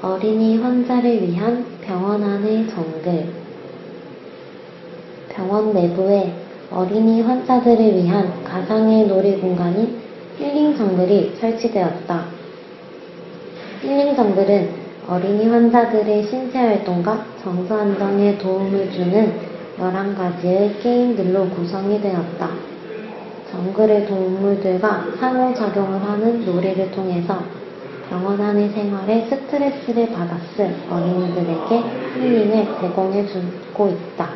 어린이 환자를 위한 병원 안의 정글. 병원 내부에 어린이 환자들을 위한 가상의 놀이 공간인 힐링 정글이 설치되었다. 힐링 정글은 어린이 환자들의 신체 활동과 정서 안정에 도움을 주는 11가지의 게임들로 구성이 되었다. 정글의 동물들과 상호작용을 하는 놀이를 통해서 병원 안의 생활에 스트레스를 받았을 어린이들에게 힐링을 제공해 주고 있다.